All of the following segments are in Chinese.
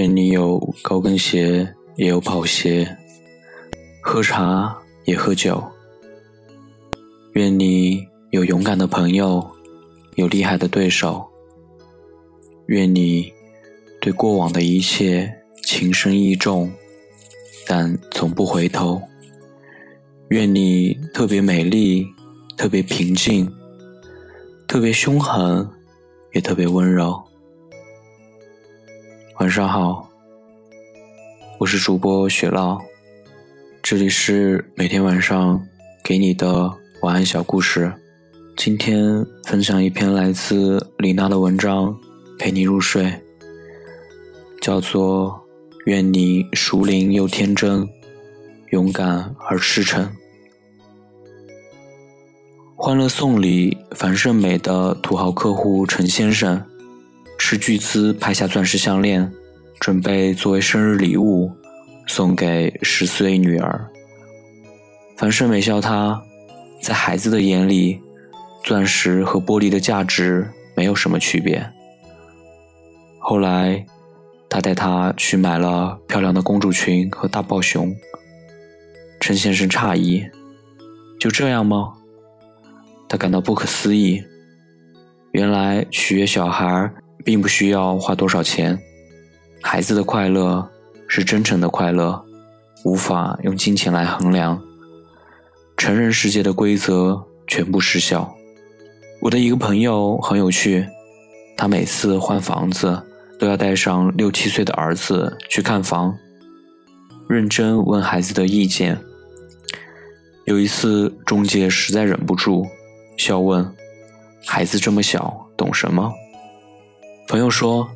愿你有高跟鞋，也有跑鞋；喝茶也喝酒。愿你有勇敢的朋友，有厉害的对手。愿你对过往的一切情深意重，但从不回头。愿你特别美丽，特别平静，特别凶狠，也特别温柔。晚上好，我是主播雪浪，这里是每天晚上给你的晚安小故事。今天分享一篇来自李娜的文章，陪你入睡，叫做《愿你熟龄又天真，勇敢而赤诚》。欢乐颂》里，樊胜美的土豪客户陈先生斥巨资拍下钻石项链，准备作为生日礼物送给十岁女儿。樊胜美笑他，在孩子的眼里，钻石和玻璃的价值没有什么区别。后来，他带她去买了漂亮的公主裙和大抱熊。陈先生诧异：“就这样吗？”他感到不可思议，原来取悦小孩并不需要花多少钱，孩子的快乐是真诚的快乐，无法用金钱来衡量。成人世界的规则全部失效。我的一个朋友很有趣，他每次换房子都要带上六七岁的儿子去看房，认真问孩子的意见。有一次，中介实在忍不住。笑问：“孩子这么小，懂什么？”朋友说：“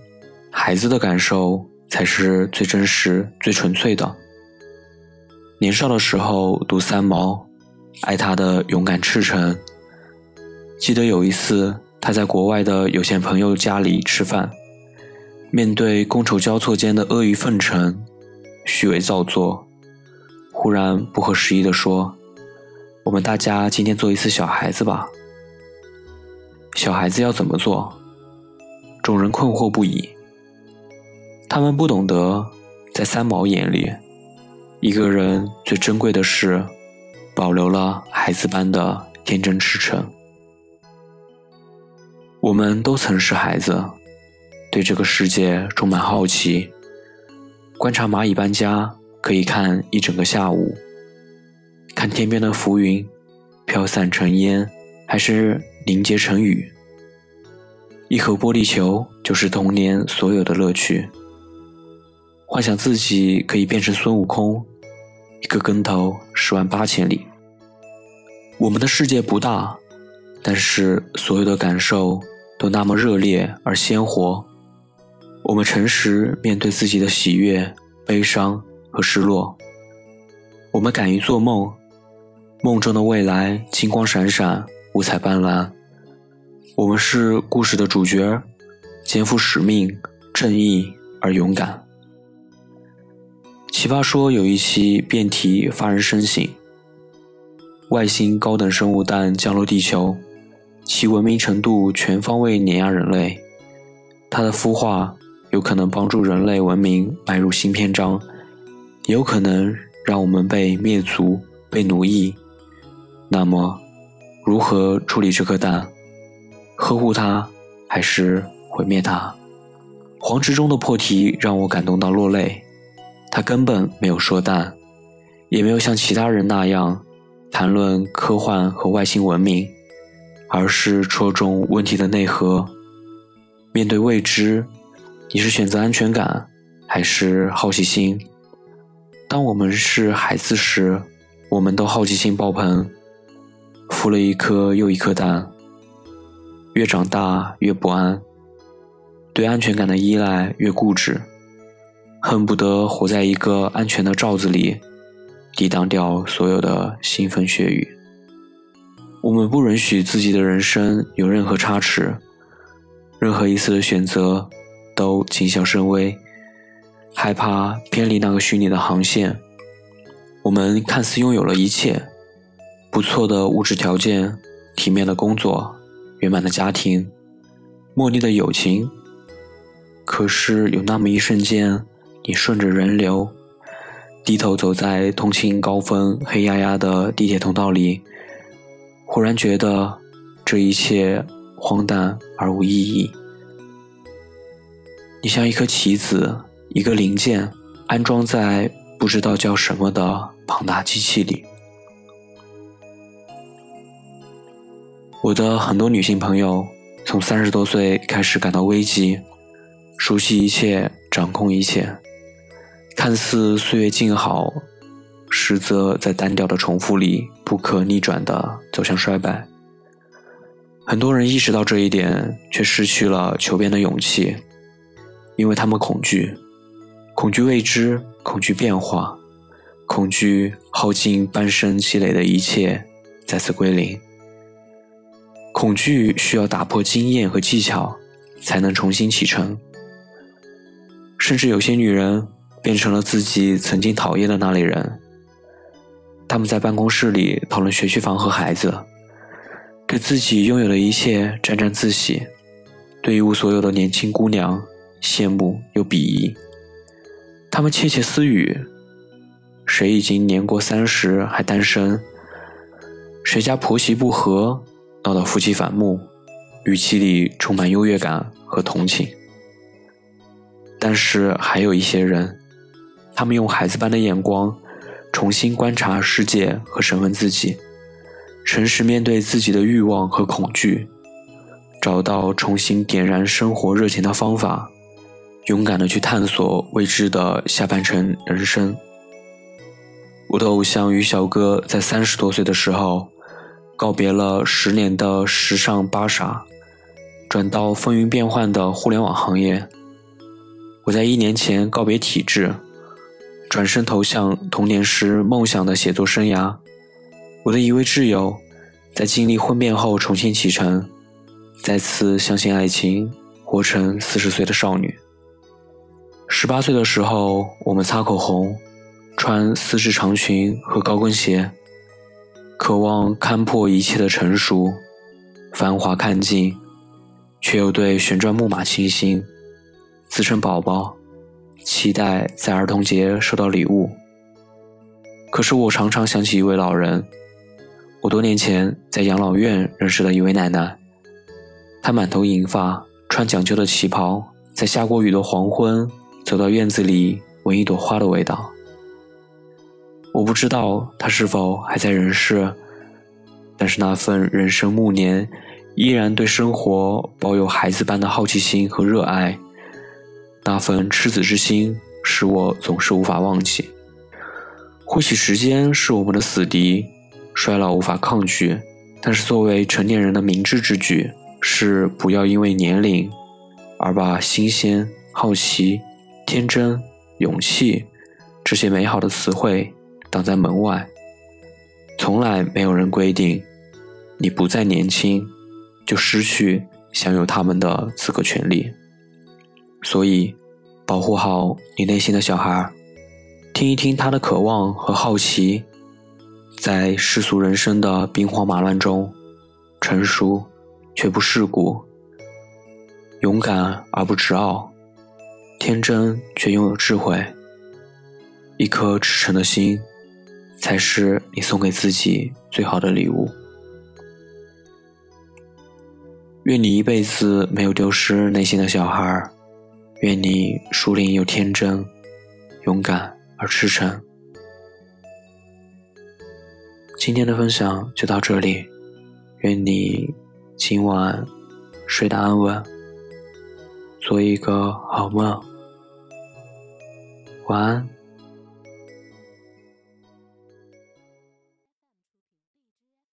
孩子的感受才是最真实、最纯粹的。”年少的时候读三毛，爱他的勇敢赤诚。记得有一次，他在国外的有钱朋友家里吃饭，面对觥筹交错间的阿谀奉承、虚伪造作，忽然不合时宜地说。我们大家今天做一次小孩子吧。小孩子要怎么做？众人困惑不已。他们不懂得，在三毛眼里，一个人最珍贵的是保留了孩子般的天真赤诚。我们都曾是孩子，对这个世界充满好奇。观察蚂蚁搬家，可以看一整个下午。看天边的浮云飘散成烟，还是凝结成雨。一盒玻璃球就是童年所有的乐趣。幻想自己可以变成孙悟空，一个跟头十万八千里。我们的世界不大，但是所有的感受都那么热烈而鲜活。我们诚实面对自己的喜悦、悲伤和失落。我们敢于做梦。梦中的未来金光闪闪，五彩斑斓。我们是故事的主角，肩负使命，正义而勇敢。奇葩说有一期辩题发人深省：外星高等生物蛋降落地球，其文明程度全方位碾压人类，它的孵化有可能帮助人类文明迈入新篇章，有可能让我们被灭族、被奴役。那么，如何处理这颗蛋？呵护它，还是毁灭它？黄执中的破题让我感动到落泪。他根本没有说蛋，也没有像其他人那样谈论科幻和外星文明，而是戳中问题的内核。面对未知，你是选择安全感，还是好奇心？当我们是孩子时，我们都好奇心爆棚。孵了一颗又一颗蛋，越长大越不安，对安全感的依赖越固执，恨不得活在一个安全的罩子里，抵挡掉所有的腥风血雨。我们不允许自己的人生有任何差池，任何一次的选择都谨小慎微，害怕偏离那个虚拟的航线。我们看似拥有了一切。不错的物质条件，体面的工作，圆满的家庭，茉莉的友情。可是有那么一瞬间，你顺着人流，低头走在通勤高峰、黑压压的地铁通道里，忽然觉得这一切荒诞而无意义。你像一颗棋子，一个零件，安装在不知道叫什么的庞大机器里。我的很多女性朋友从三十多岁开始感到危机，熟悉一切，掌控一切。看似岁月静好，实则在单调的重复里不可逆转地走向衰败。很多人意识到这一点，却失去了求变的勇气，因为他们恐惧，恐惧未知，恐惧变化，恐惧耗尽半生积累的一切再次归零。恐惧需要打破经验和技巧，才能重新启程。甚至有些女人。变成了自己曾经讨厌的那类人。他们在办公室里讨论学区房和孩子，对自己拥有的一切沾沾自喜，对一无所有的年轻姑娘羡慕又鄙夷。他们窃窃私语：谁已经年过三十还单身？谁家婆媳不和，闹到夫妻反目？语气里充满优越感和同情。但是还有一些人。他们用孩子般的眼光，重新观察世界和审问自己，诚实面对自己的欲望和恐惧，找到重新点燃生活热情的方法，勇敢的去探索未知的下半程人生。我的偶像于小哥在三十多岁的时候，告别了十年的时尚芭莎，转到风云变幻的互联网行业。我在一年前告别体制。转身投向童年时梦想的写作生涯。我的一位挚友，在经历婚变后重新启程，再次相信爱情，活成四十岁的少女。十八岁的时候，我们擦口红，穿丝质长裙和高跟鞋，渴望看破一切的成熟，繁华看尽，却又对旋转木马倾心，自称宝宝。期待在儿童节收到礼物。可是我常常想起一位老人，我多年前在养老院认识的一位奶奶。她满头银发，穿讲究的旗袍，在下过雨的黄昏走到院子里闻一朵花的味道。我不知道他是否还在人世，但是那份人生暮年，依然对生活抱有孩子般的好奇心和热爱。那份赤子之心，使我总是无法忘记。或许时间是我们的死敌，衰老无法抗拒，但是作为成年人的明智之举，是不要因为年龄而把新鲜、好奇、天真、勇气这些美好的词汇挡在门外。从来没有人规定，你不再年轻，就失去享有他们的资格权利。所以，保护好你内心的小孩，听一听他的渴望和好奇，在世俗人生的兵荒马乱中，成熟却不世故，勇敢而不执傲，天真却拥有智慧。一颗赤诚的心，才是你送给自己最好的礼物。愿你一辈子没有丢失内心的小孩。愿你熟龄又天真，勇敢而赤诚。今天的分享就到这里，愿你今晚睡得安稳，做一个好梦，晚安。